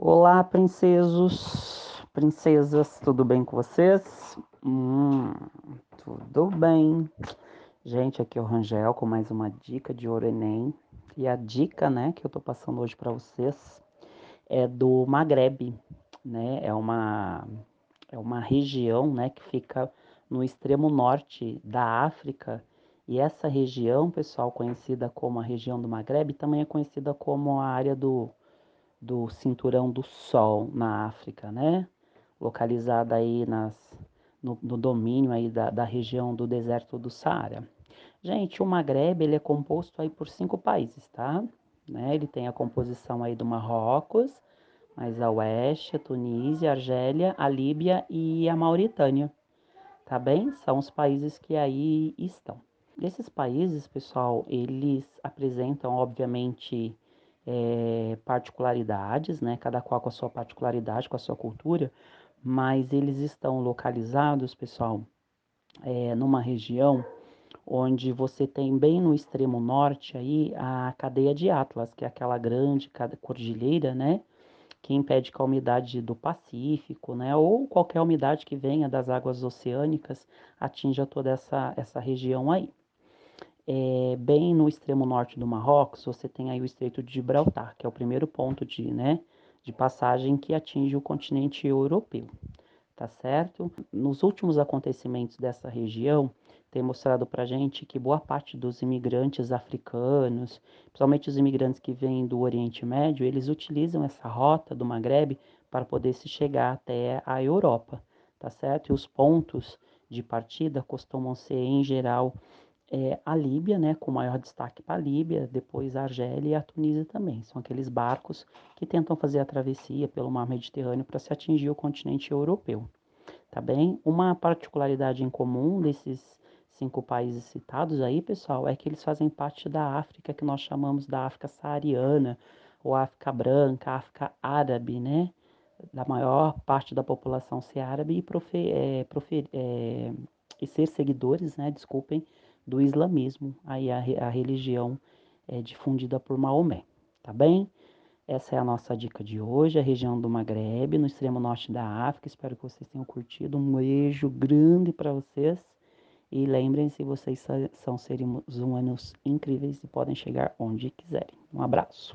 Olá, princesos, princesas, tudo bem com vocês? Hum, tudo bem. Gente, aqui é o Rangel com mais uma dica de Ouro Enem. E a dica, né, que eu tô passando hoje para vocês é do Maghreb, né? É uma é uma região, né, que fica no extremo norte da África. E essa região, pessoal, conhecida como a região do Maghreb, também é conhecida como a área do do Cinturão do Sol na África, né? Localizada aí nas, no, no domínio aí da, da, região do deserto do Saara. Gente, o Maghreb ele é composto aí por cinco países, tá? Né? Ele tem a composição aí do Marrocos, mais a oeste, a Tunísia, a Argélia, a Líbia e a Mauritânia, tá bem? São os países que aí estão. Esses países, pessoal, eles apresentam, obviamente, é, particularidades, né? Cada qual com a sua particularidade, com a sua cultura, mas eles estão localizados, pessoal, é, numa região onde você tem bem no extremo norte aí a cadeia de Atlas, que é aquela grande cordilheira, né? Que impede que a umidade do Pacífico, né? Ou qualquer umidade que venha das águas oceânicas atinja toda essa, essa região aí é, bem no extremo norte do Marrocos, você tem aí o Estreito de Gibraltar, que é o primeiro ponto de, né, de passagem que atinge o continente europeu, tá certo? Nos últimos acontecimentos dessa região, tem mostrado para gente que boa parte dos imigrantes africanos, principalmente os imigrantes que vêm do Oriente Médio, eles utilizam essa rota do Maghreb para poder se chegar até a Europa, tá certo? E os pontos de partida costumam ser, em geral, é, a Líbia, né, com maior destaque para a Líbia, depois a Argélia e a Tunísia também. São aqueles barcos que tentam fazer a travessia pelo mar Mediterrâneo para se atingir o continente europeu. Tá bem? Uma particularidade em comum desses cinco países citados aí, pessoal, é que eles fazem parte da África que nós chamamos da África saariana, ou África branca, África árabe, né? Da maior parte da população ser árabe e, profer, é, profer, é, e ser seguidores, né? Desculpem, do islamismo, aí a, a religião é difundida por Maomé, tá bem? Essa é a nossa dica de hoje, a região do Maghreb, no extremo norte da África. Espero que vocês tenham curtido. Um beijo grande para vocês. E lembrem-se, vocês são seres humanos incríveis e podem chegar onde quiserem. Um abraço.